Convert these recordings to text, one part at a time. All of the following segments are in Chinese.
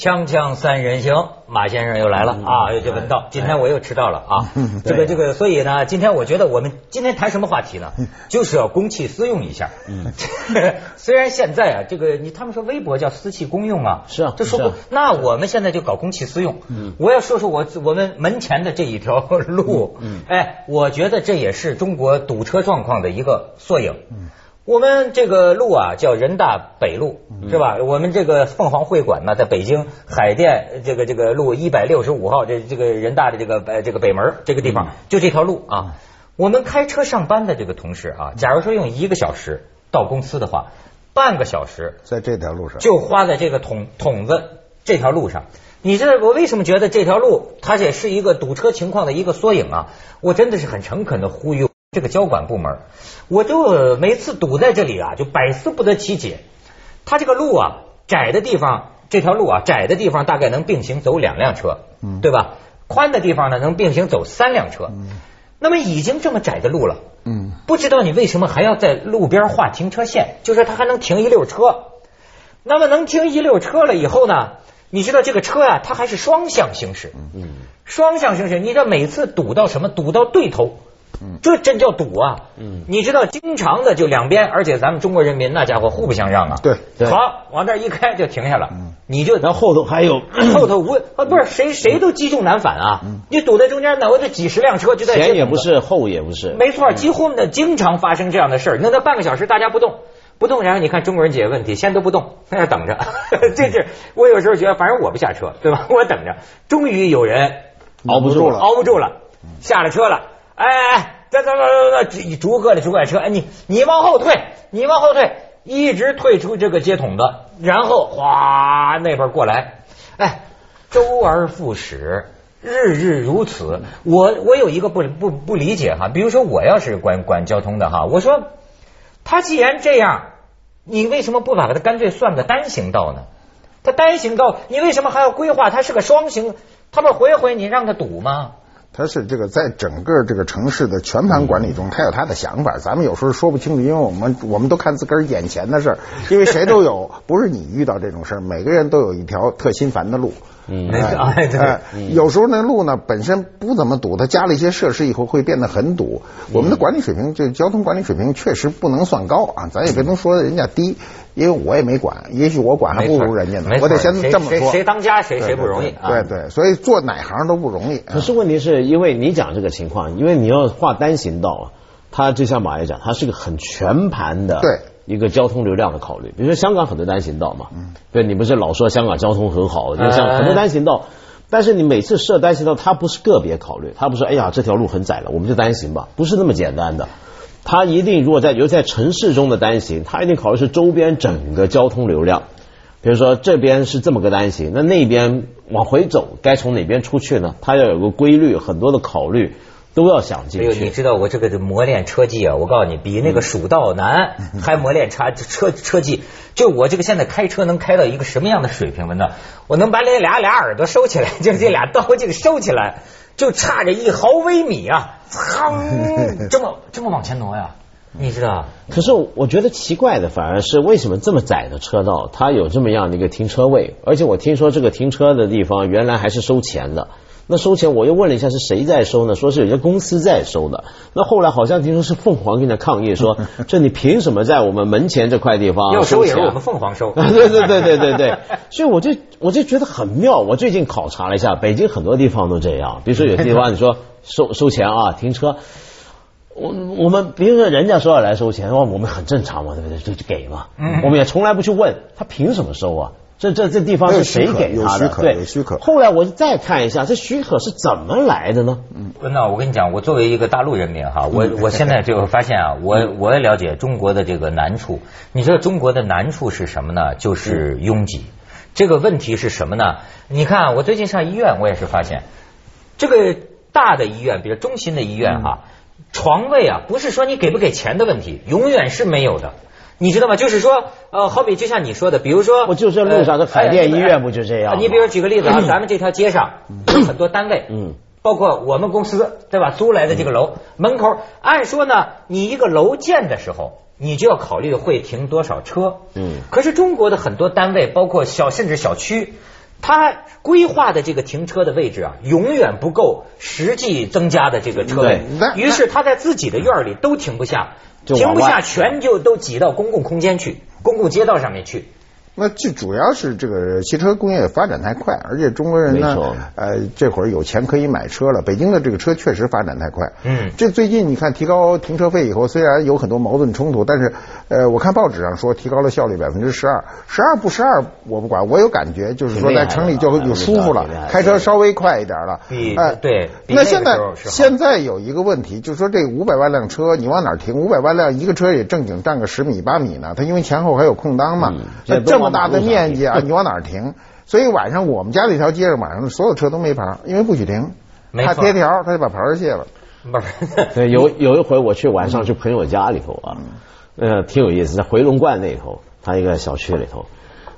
锵锵三人行，马先生又来了啊！这文道，今天我又迟到了啊！这个这个，所以呢，今天我觉得我们今天谈什么话题呢？就是要公器私用一下。嗯，虽然现在啊，这个你他们说微博叫私器公用啊，是啊，这说不，那我们现在就搞公器私用。嗯，我要说说我我们门前的这一条路。嗯，哎，我觉得这也是中国堵车状况的一个缩影。嗯。我们这个路啊，叫人大北路，是吧？我们这个凤凰会馆呢，在北京海淀这个这个路一百六十五号，这这个人大的这个呃这个北门这个地方，就这条路啊。我们开车上班的这个同事啊，假如说用一个小时到公司的话，半个小时在这条路上就花在这个筒筒子这条路上。你知道我为什么觉得这条路它也是一个堵车情况的一个缩影啊？我真的是很诚恳的呼吁。这个交管部门，我就每次堵在这里啊，就百思不得其解。他这个路啊，窄的地方，这条路啊，窄的地方大概能并行走两辆车，对吧？宽的地方呢，能并行走三辆车。那么已经这么窄的路了，嗯，不知道你为什么还要在路边画停车线？就说它还能停一溜车。那么能停一溜车了以后呢？你知道这个车啊，它还是双向行驶，嗯，双向行驶，你知道每次堵到什么？堵到对头。这真叫堵啊！嗯，你知道，经常的就两边，而且咱们中国人民那家伙互不相让啊。对，好，往这一开就停下了。嗯，你就然后后头还有 后头无啊，不是谁谁都积重难返啊。嗯，你堵在中间，那我这几十辆车就在前也不是，后也不是。没错，几乎呢经常发生这样的事儿。那那半个小时大家不动不动，然后你看中国人解决问题，先都不动，在那等着。这是我有时候觉得，反正我不下车，对吧？我等着。终于有人熬不住了，熬不住了，下了车了。哎哎，走走走走走，逐个的逐个车，哎你你往后退，你往后退，一直退出这个接筒的，然后哗那边过来，哎，周而复始，日日如此。我我有一个不不不理解哈，比如说我要是管管交通的哈，我说他既然这样，你为什么不把它干脆算个单行道呢？它单行道，你为什么还要规划它是个双行？他不回回你让他堵吗？他是这个在整个这个城市的全盘管理中，他有他的想法。咱们有时候说不清楚，因为我们我们都看自个儿眼前的事儿，因为谁都有，不是你遇到这种事儿，每个人都有一条特心烦的路。嗯，哎，对，有时候那路呢本身不怎么堵，它加了一些设施以后会变得很堵。我们的管理水平，就交通管理水平确实不能算高啊，咱也不能说人家低，因为我也没管，也许我管还不如人家呢。我得先这么说，谁当家谁谁不容易。对对，所以做哪行都不容易。可是问题是因为你讲这个情况，因为你要画单行道，它就像马爷讲，它是个很全盘的。对。一个交通流量的考虑，比如说香港很多单行道嘛，对，你不是老说香港交通很好，就像很多单行道，但是你每次设单行道，它不是个别考虑，它不是哎呀这条路很窄了，我们就单行吧，不是那么简单的，它一定如果在，尤其在城市中的单行，他一定考虑是周边整个交通流量，比如说这边是这么个单行，那那边往回走该从哪边出去呢？他要有个规律，很多的考虑。都要想进去。哎呦，你知道我这个磨练车技啊？我告诉你，比那个蜀道难，还磨练车车车技。就我这个现在开车能开到一个什么样的水平了呢？我能把那俩俩耳朵收起来，就这俩刀这个收起来，就差着一毫微米啊，噌，这么这么往前挪呀？你知道？可是我觉得奇怪的反而是为什么这么窄的车道，它有这么样的一个停车位？而且我听说这个停车的地方原来还是收钱的。那收钱，我又问了一下是谁在收呢？说是有些公司在收的。那后来好像听说是凤凰跟他抗议说，这你凭什么在我们门前这块地方要收也是我们凤凰收。对对对对对对。所以我就我就觉得很妙。我最近考察了一下，北京很多地方都这样。比如说有些地方你说收收钱啊，停车，我我们比如说人家说要来收钱，我们很正常嘛，对不对？就就给嘛。嗯。我们也从来不去问他凭什么收啊。这这这地方是谁给他的？对，有许可。后来我再看一下，这许可是怎么来的呢？嗯，那我跟你讲，我作为一个大陆人民哈，我我现在就发现啊，我我也了解中国的这个难处。你知道中国的难处是什么呢？就是拥挤。这个问题是什么呢？你看，我最近上医院，我也是发现，这个大的医院，比如中心的医院哈，床位啊，不是说你给不给钱的问题，永远是没有的。你知道吗？就是说，呃，好比就像你说的，比如说，我就这路上的海淀医院不就这样？你比如举个例子啊，咱们这条街上很多单位，嗯，包括我们公司对吧？租来的这个楼门口，按说呢，你一个楼建的时候，你就要考虑会停多少车，嗯。可是中国的很多单位，包括小甚至小区，它规划的这个停车的位置啊，永远不够实际增加的这个车位于是他在自己的院里都停不下，停不下，全就都挤到公共空间去，公共街道上面去。那这主要是这个汽车工业发展太快，而且中国人呢，呃，这会儿有钱可以买车了。北京的这个车确实发展太快。嗯这最近你看提高停车费以后，虽然有很多矛盾冲突，但是呃，我看报纸上说提高了效率百分之十二，十二不十二我不管，我有感觉就是说在城里就有舒服了开车稍微快一点了。比哎对那现在现在有一个问题，就是说这五百万辆车你往哪儿停？五百万辆一个车也正经占个十米八米呢，它因为前后还有空档嘛嗯，那这么大的面积啊，你往哪儿停？所以晚上我们家那条街上晚上所有车都没牌儿，因为不许停，他贴条，他就把牌儿卸了。不 是对，有有一回我去晚上去朋友家里头啊，呃，挺有意思，在回龙观那头，他一个小区里头，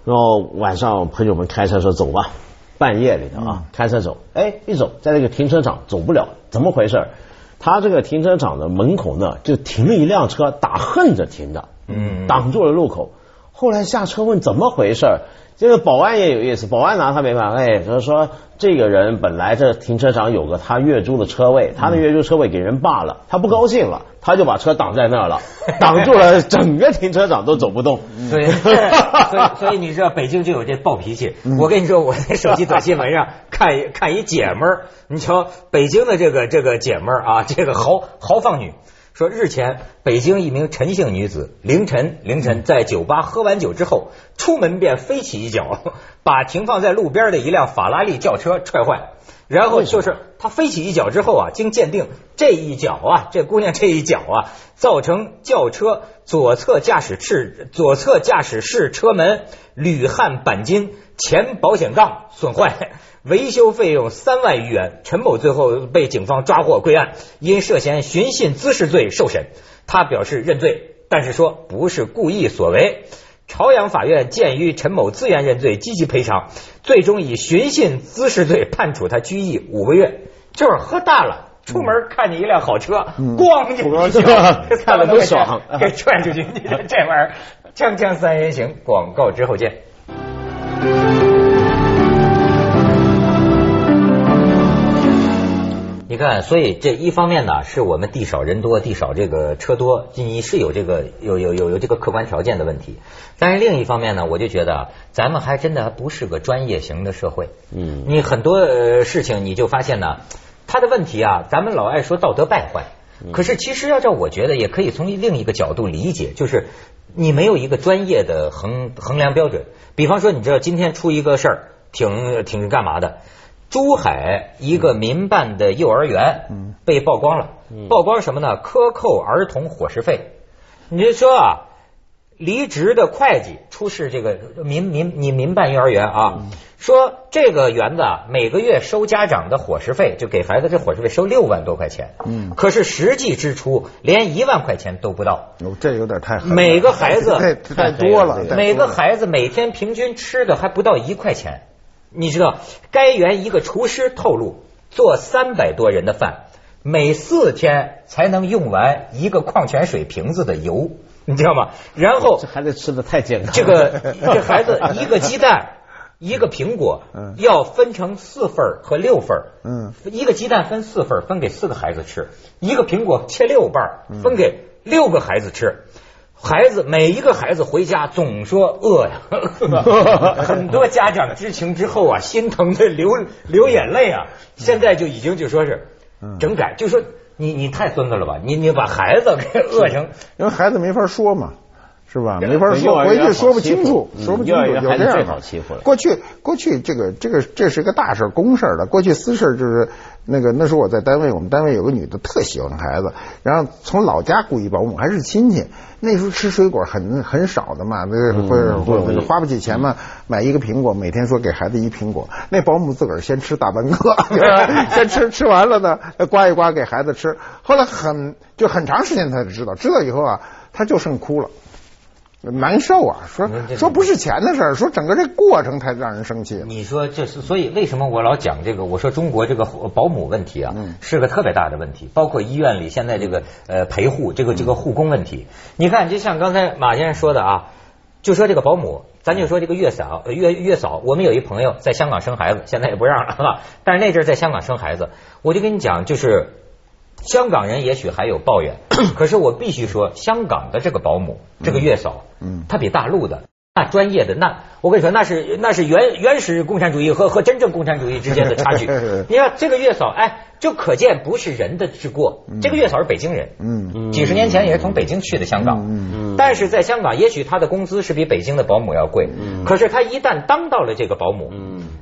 然后晚上朋友们开车说走吧，半夜里头啊，开车走，哎，一走在那个停车场走不了，怎么回事？他这个停车场的门口呢，就停了一辆车，打横着停的，嗯挡住了路口。后来下车问怎么回事儿，这个保安也有意思，保安拿他没办法，哎，就是说这个人本来这停车场有个他月租的车位，他的月租车位给人霸了，他不高兴了，他就把车挡在那儿了，挡住了整个停车场都走不动。所以，所以，所以你知道北京就有这暴脾气。我跟你说，我在手机短新闻上 看一看一姐们儿，你瞧北京的这个这个姐们儿啊，这个豪豪放女。说日前，北京一名陈姓女子凌晨凌晨在酒吧喝完酒之后，出门便飞起一脚，把停放在路边的一辆法拉利轿车踹坏。然后就是她飞起一脚之后啊，经鉴定，这一脚啊，这姑娘这一脚啊，造成轿车左侧驾驶室左侧驾驶室车门铝焊钣金前保险杠损坏，维修费用三万余元。陈某最后被警方抓获归案，因涉嫌寻衅滋事罪受审。他表示认罪，但是说不是故意所为。朝阳法院鉴于陈某自愿认罪，积极赔偿，最终以寻衅滋事罪判处他拘役五个月。就是喝大了，出门看见一辆好车，咣就一脚 看了都爽 给踹出去。这玩意儿，锵锵三人行，广告之后见。你看，所以这一方面呢，是我们地少人多，地少这个车多，你是有这个有有有有这个客观条件的问题。但是另一方面呢，我就觉得啊咱们还真的还不是个专业型的社会。嗯你很多呃事情你就发现呢，他的问题啊，咱们老爱说道德败坏，可是其实要照我觉得，也可以从另一个角度理解，就是你没有一个专业的衡衡量标准。比方说，你知道今天出一个事儿，挺挺干嘛的？珠海一个民办的幼儿园被曝光了，曝光什么呢？克扣儿童伙食费。你就说啊，离职的会计出示这个民民你民办幼儿园啊，说这个园子啊每个月收家长的伙食费，就给孩子这伙食费收六万多块钱，嗯。可是实际支出连一万块钱都不到。哟，这有点太狠了。每个孩子 太太多了，太多了。每个孩子每天平均吃的还不到一块钱，你知道？该园一个厨师透露，做三百多人的饭，每四天才能用完一个矿泉水瓶子的油，你知道吗？然后这孩子吃的太健康。这个这孩子 一个鸡蛋。一个苹果嗯要分成四份儿和六份一个鸡蛋分四份儿，分给四个孩子吃；一个苹果切六瓣分给六个孩子吃。孩子每一个孩子回家总说饿呀，很多家长知情之后啊，心疼的流流眼泪啊。现在就已经就说是嗯整改，就说你你太孙子了吧，你你把孩子给饿成。因为孩子没法说嘛。是吧？没法说，回去说不清楚，嗯说不清楚，有这样欺负了过去过去这个这个这是个大事公事儿的，过去私事就是那个那时候我在单位，我们单位有个女的特喜欢孩子，然后从老家雇一保姆，还是亲戚。那时候吃水果很很少的嘛，那个或者花不起钱嘛，买一个苹果，每天说给孩子一苹果，那保姆自个儿先吃大半个，先吃吃完了呢，刮一刮给孩子吃。后来很就很长时间他才知道，知道以后啊，他就剩哭了。难受啊！说说不是钱的事儿，说整个这过程才让人生气。你说这是，所以为什么我老讲这个？我说中国这个保姆问题啊，嗯是个特别大的问题，包括医院里现在这个呃陪护，这个这个护工问题。你看，就像刚才马先生说的啊，就说这个保姆咱就说这个月嫂，呃月月嫂，我们有一朋友在香港生孩子，现在也不让了，是吧？但是那阵儿在香港生孩子，我就跟你讲，就是香港人也许还有抱怨，可是我必须说，香港的这个保姆，这个月嫂，嗯。她比大陆的。那专业的那，我跟你说，那是那是原原始共产主义和和真正共产主义之间的差距。你看这个月嫂，哎，就可见不是人的之过。这个月嫂是北京人，嗯。几十年前也是从北京去的香港，嗯。但是在香港，也许她的工资是比北京的保姆要贵，可是她一旦当到了这个保姆，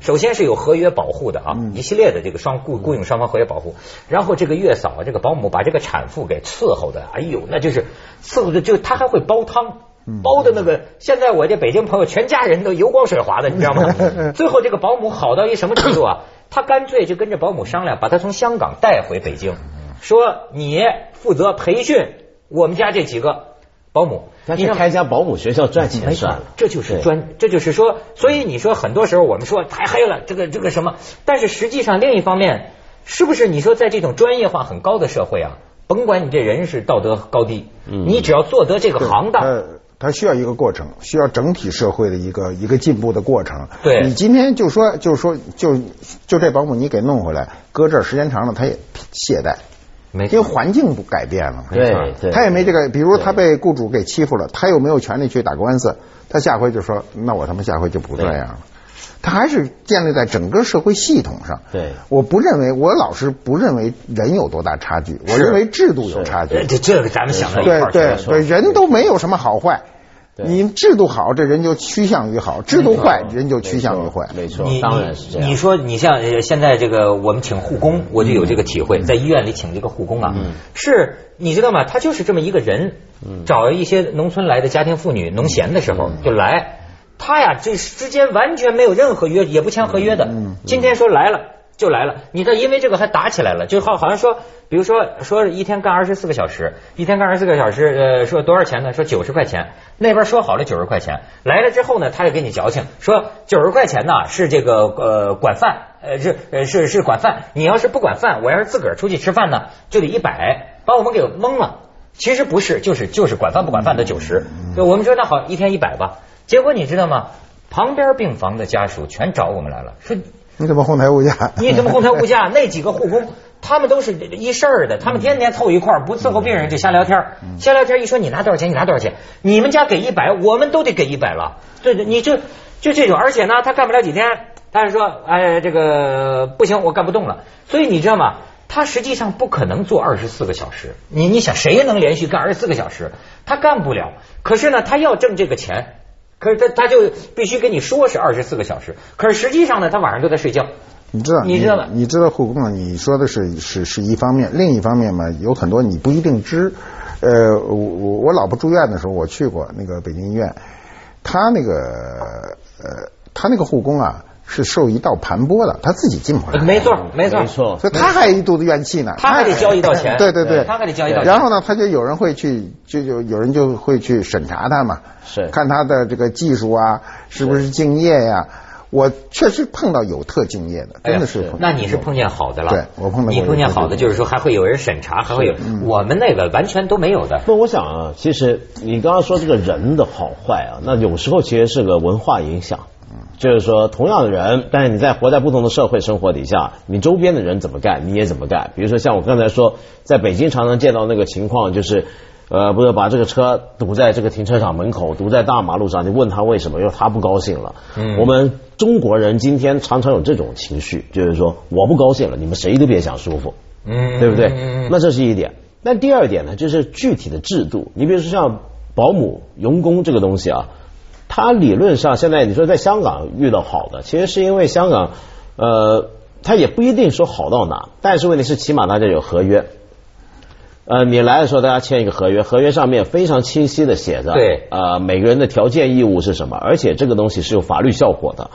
首先是有合约保护的啊，一系列的这个双雇雇佣双方合约保护，然后这个月嫂这个保姆把这个产妇给伺候的，哎呦，那就是伺候的，就她还会煲汤。煲的那个，现在我这北京朋友全家人都油光水滑的，你知道吗？最后这个保姆好到一什么程度啊？他干脆就跟着保姆商量，把他从香港带回北京，说你负责培训我们家这几个保姆。他去开一家保姆学校赚钱算了，，这就是专，这就是说，所以你说很多时候我们说太黑了，这个这个什么，但是实际上另一方面，是不是你说在这种专业化很高的社会啊，甭管你这人是道德高低，你只要做得这个行当，它它需要一个过程，需要整体社会的一个一个进步的过程。对你今天就说就说就就这保姆你给弄回来，搁这儿时间长了他也懈怠，没因为环境不改变了。对对，他也没这个，比如他被雇主给欺负了，他又没有权利去打官司，他下回就说，那我他妈下回就不这样了。他还是建立在整个社会系统上。对我不认为，我老是不认为人有多大差距，我认为制度有差距。这这这个咱们想到一块对儿去了对对，人都没有什么好坏。对。你制度好，这人就趋向于好；制度坏，人就趋向于坏。没错你，当然是这样。你说你像呃现在这个我们请护工，我就有这个体会，在医院里请这个护工啊，是你知道吗？他就是这么一个人，找一些农村来的家庭妇女农闲的时候就来，他呀这之间完全没有任何约，也不签合约的，今天说来了。就来了，你知道，因为这个还打起来了，就好好像说，比如说说一天干二十四个小时，一天干二十四个小时，呃，说多少钱呢？说九十块钱，那边说好了九十块钱，来了之后呢，他就给你矫情，说九十块钱呢是这个呃管饭，呃是呃是是管饭，你要是不管饭，我要是自个儿出去吃饭呢，就得一百，把我们给蒙了。其实不是，就是就是管饭不管饭的九十，我们说那好，一天一百吧。结果你知道吗？旁边病房的家属全找我们来了，说你怎么哄抬物价？你怎么哄抬物价？那几个护工，他们都是一事儿的，他们天天凑一块儿，不伺候病人就瞎聊天儿瞎聊天儿一说你拿多少钱，你拿多少钱，你们家给一百，我们都得给一百了。对对，你就就这种，而且呢，他干不了几天，他就说，哎，这个不行，我干不动了。所以你知道吗？他实际上不可能做二十四个小时。你你想，谁能连续干二十四个小时？他干不了。可是呢，他要挣这个钱。可是他他就必须跟你说是二十四个小时，可是实际上呢，他晚上都在睡觉。你知道，你知道吧你知道护工啊？你说的是是是一方面，另一方面嘛，有很多你不一定知。呃，我我我老婆住院的时候，我去过那个北京医院，他那个呃，他那个护工啊是受一道盘剥的，他自己进不来。没错，没错，没错所以他还一肚子怨气呢，他还得交一道钱 对对对，他还得交一道然后呢，他就有人会去，就就有人就会去审查他嘛，是看他的这个技术啊，是不是敬业呀？我确实碰到有特敬业的，真的是。那你是碰见好的了。对我碰到过你碰见好的，就是说还会有人审查，还会有我们那个完全都没有的。那，我想啊，其实你刚刚说这个人的好坏啊，那有时候其实是个文化影响。就是说，同样的人，但是你在活在不同的社会生活底下，你周边的人怎么干，你也怎么干。比如说，像我刚才说，在北京常常见到那个情况，就是呃，不是把这个车堵在这个停车场门口，堵在大马路上，你问他为什么，因为他不高兴了。嗯我们中国人今天常常有这种情绪，就是说我不高兴了，你们谁都别想舒服。嗯对不对？嗯那这是一点。那第二点呢，就是具体的制度。你比如说像保姆、佣工这个东西啊，它理论上现在你说在香港遇到好的，其实是因为香港呃，它也不一定说好到哪，但是问题是起码大家有合约。呃，你来的时候大家签一个合约，合约上面非常清晰的写着，对呃，每个人的条件义务是什么，而且这个东西是有法律效果的。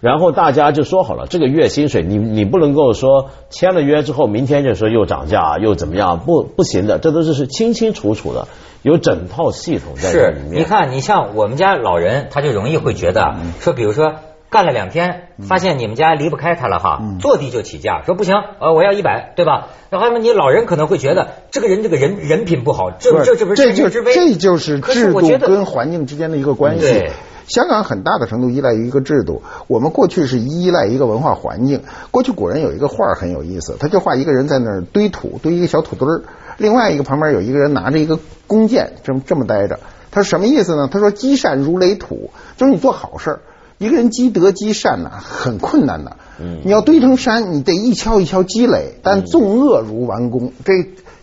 然后大家就说好了，这个月薪水你你不能够说签了约之后，明天就说又涨价又怎么样，不不行的，这都是是清清楚楚的，有整套系统在里，面。你看，你像我们家老人，他就容易会觉得啊，说比如说干了两天，发现你们家离不开他了哈，坐地就起价，说不行，呃，我要一百，对吧？然后你老人可能会觉得这个人这个人人品不好，这这这不是这就世界之危？这就是制度跟环境之间的一个关系对。香港很大的程度依赖于一个制度，我们过去是依赖一个文化环境。过去古人有一个画儿很有意思，他就画一个人在那儿堆土，堆一个小土堆儿，另外一个旁边有一个人拿着一个弓箭，这么这么待着。他说什么意思呢？他说积善如垒土，就是你做好事儿。一个人积德积善呐、很困难的。嗯你要堆成山，你得一锹一锹积累，但纵恶如完工。这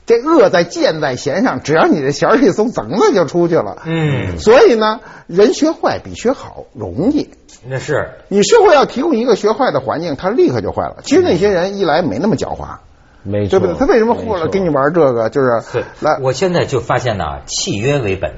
这恶在箭在弦上，只要你这弦儿一松，噌的就出去了。嗯，所以呢，人学坏比学好容易。那是你社会要提供一个学坏的环境，他立刻就坏了。其实那些人一来没那么狡猾，没错，对不对？他为什么或没错者跟你玩这个？就是对来，我现在就发现呢，契约为本。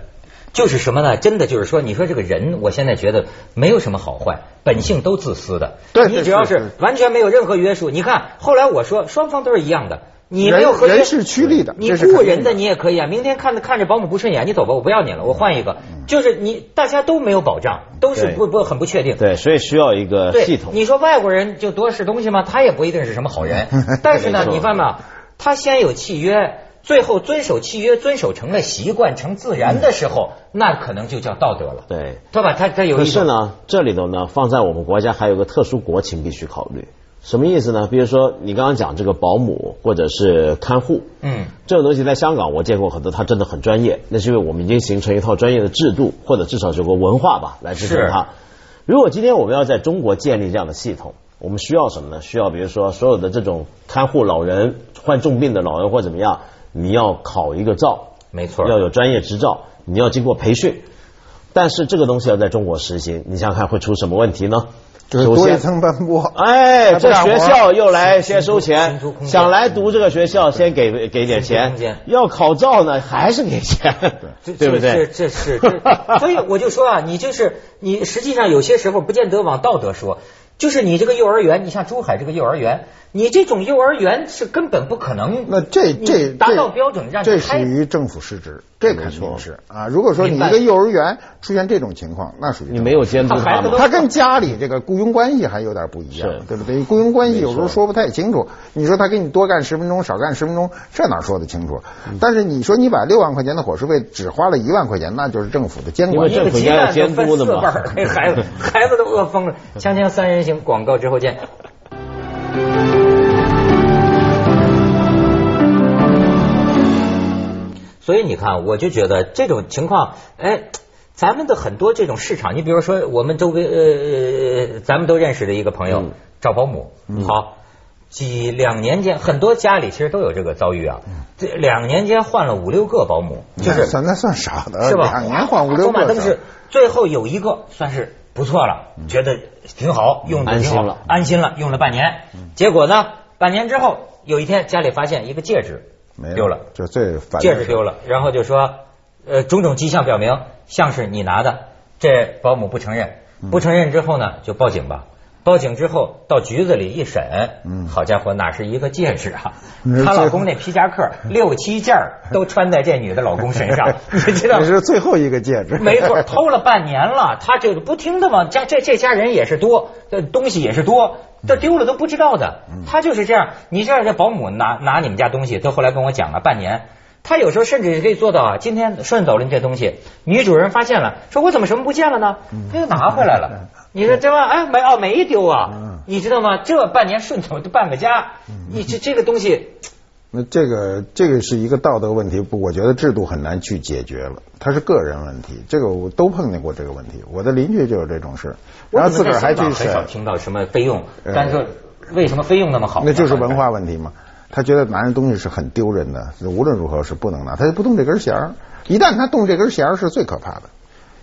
就是什么呢？真的就是说，你说这个人，我现在觉得没有什么好坏，本性都自私的。对你只要是完全没有任何约束，你看后来我说双方都是一样的，你没有合约人是趋利的你雇人的你也可以啊。明天看着看着保姆不顺眼，你走吧，我不要你了，我换一个。就是你大家都没有保障，都是不不很不确定。对，所以需要一个系统。你说外国人就多是东西吗？他也不一定是什么好人。但是呢你发现？他先有契约，最后遵守契约，遵守成了习惯，成自然的时候，那可能就叫道德了，对，对吧？他他有可一种是呢，这里头呢，放在我们国家还有个特殊国情必须考虑。什么意思呢？比如说你刚刚讲这个保姆或者是看护，嗯，这种东西在香港我见过很多，他真的很专业，那是因为我们已经形成一套专业的制度，或者至少是有个文化吧来支撑是它。如果今天我们要在中国建立这样的系统，我们需要什么呢？需要比如说所有的这种看护老人、患重病的老人或怎么样，你要考一个照，没错，要有专业执照，你要经过培训。但是这个东西要在中国实行，你想想看会出什么问题呢？多一层斑驳。哎，这学校又来先收钱想来读这个学校先给给点钱，要考照呢还是给钱，对不对？这这是，所以我就说啊，你就是你，实际上有些时候不见得往道德说，就是你这个幼儿园，你像珠海这个幼儿园，你这种幼儿园是根本不可能，那这这这达到标准让这属。于政府失职，这肯定是啊。如果说你一个幼儿园出现这种情况，那属于你没有监督他们他孩子，他跟家里这个雇佣关系还有点不一样，对不对？雇佣关系有时候说不太清楚。你说他给你多干十分钟，少干十分钟，这哪说得清楚？嗯但是你说你把六万块钱的伙食费只花了一万块钱，那就是政府的监管政府应监督的嘛四瓣儿，孩子孩子都饿疯了。锵锵三人行，广告之后见。所以你看，我就觉得这种情况，哎，咱们的很多这种市场，你比如说我们周围呃，咱们都认识的一个朋友、嗯找保姆，好。几两年间，很多家里其实都有这个遭遇啊。这两年间换了五六个保姆，就是那算那算少的，是吧？两年换五六走马个灯是，最后有一个算是不错了，觉得挺好，用的挺好安心了，安心了，用了半年。结果呢，半年之后，有一天家里发现一个戒指没丢了，就最烦的事戒指丢了，然后就说，呃，种种迹象表明像是你拿的，这保姆不承认，嗯。不承认之后呢，就报警吧。报警之后到局子里一审，嗯好家伙，哪是一个戒指啊？嗯她老公那皮夹克 六七件儿都穿在这女的老公身上，你知道这？是最后一个戒指，没错，偷了半年了，他这个不听的嘛家这这家人也是多，这东西也是多，这丢了都不知道的。他就是这样，你知道这保姆拿拿你们家东西，她后来跟我讲了半年。他有时候甚至可以做到啊，今天顺走了你这东西，女主人发现了，说我怎么什么不见了呢？他又拿回来了。你说这玩意儿哎没哦没丢啊？你知道吗？这半年顺走就半个家，你这这个东西那这个这个是一个道德问题，不，我觉得制度很难去解决了，它是个人问题。这个我都碰见过这个问题，我的邻居就有这种事，然后自个儿还去很少，听到什么费用，呃但是说为什么费用那么好？那就是文化问题嘛。他觉得拿人东西是很丢人的，无论如何是不能拿，他就不动这根弦儿。一旦他动这根弦儿，是最可怕的，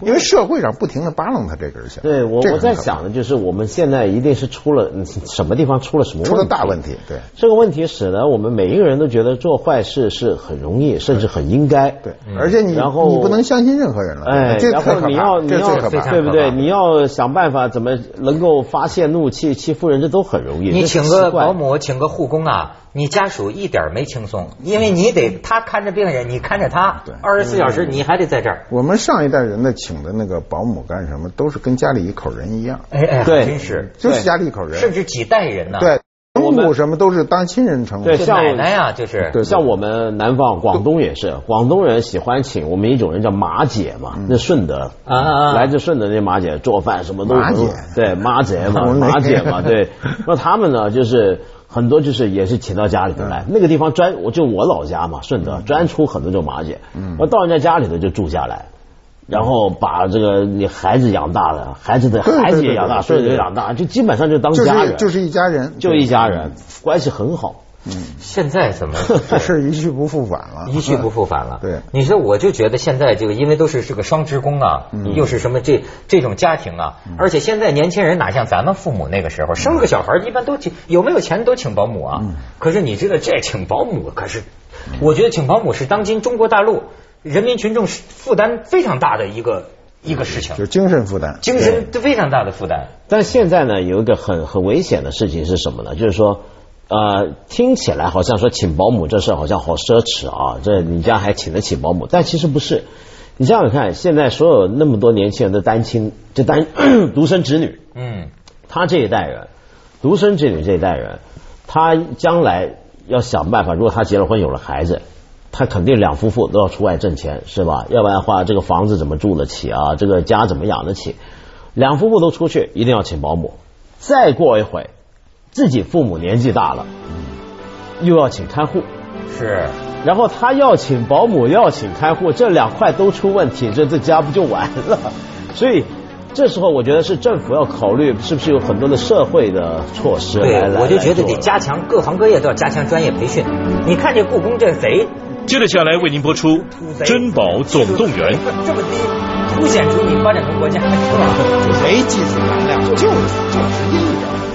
因为社会上不停的扒楞他这根弦儿。对我我在想的就是，我们现在一定是出了嗯什么地方出了什么出了，大问题，对这个问题使得我们每一个人都觉得做坏事是很容易，甚至很应该。对，而且你然后你不能相信任何人了，哎，这可你要，你要这最可怕。对不对？你要想办法怎么能够发泄怒气、欺负人，这都很容易。你请个保姆，请个护工啊，你家属一点没轻松，因为你得他看着病人，你看着他对，二十四小时你还得在这儿。我们上一代人的请的那个保姆干什么，都是跟家里一口人一样，哎哎，对。真是，就是家里一口人。甚至几代人呢。对，我姑姑什么都是当亲人称呼。对像奶奶呀，就是。对像我们南方广东也是，广东人喜欢请我们一种人叫马姐嘛，那顺德。啊啊啊。来自顺德那马姐做饭什么都马姐。对马姐马姐嘛对，那他们呢就是很多就是也是请到家里头来，那个地方专我就我老家嘛顺德专出很多这种马姐，我到人家家里头就住下来。然后把这个你孩子养大了，孩子的孩子也养大，孙子也养大，就基本上就当家人，就是一家人，就一家人，关系很好。现在怎么？这事一去不复返了，一去不复返了。对。你说我就觉得现在这个，因为都是这个双职工啊，又是什么这这种家庭啊，而且现在年轻人哪像咱们父母那个时候，生了个小孩一般都请有没有钱都请保姆啊。可是你知道这请保姆可是，我觉得请保姆是当今中国大陆人民群众负担非常大的一个一个事情。就，精神负担。精神非常大的负担。但现在呢，有一个很很危险的事情是什么呢？就是说，呃，听起来好像说请保姆这事好像好奢侈啊，这你家还请得起保姆？但其实不是。你想想看，现在所有那么多年轻人的单亲，就单 独生子女，嗯，他这一代人，独生子女这一代人，他将来要想办法，如果他结了婚有了孩子，他肯定两夫妇都要出外挣钱，是吧？要不然的话，这个房子怎么住得起啊？这个家怎么养得起？两夫妇都出去，一定要请保姆。再过一会，自己父母年纪大了，又要请看护，是。然后他要请保姆，要请看护，这两块都出问题，这这家不就完了？所以这时候我觉得是政府要考虑，是不是有很多的社会的措施来对，来我就觉得得加强各行各业都要加强专业培训。你看这故宫这贼接着下来为您播出《珍宝总动员》。这么低，凸显出你发展中国家是吧？没技术含量，就是就是艺人。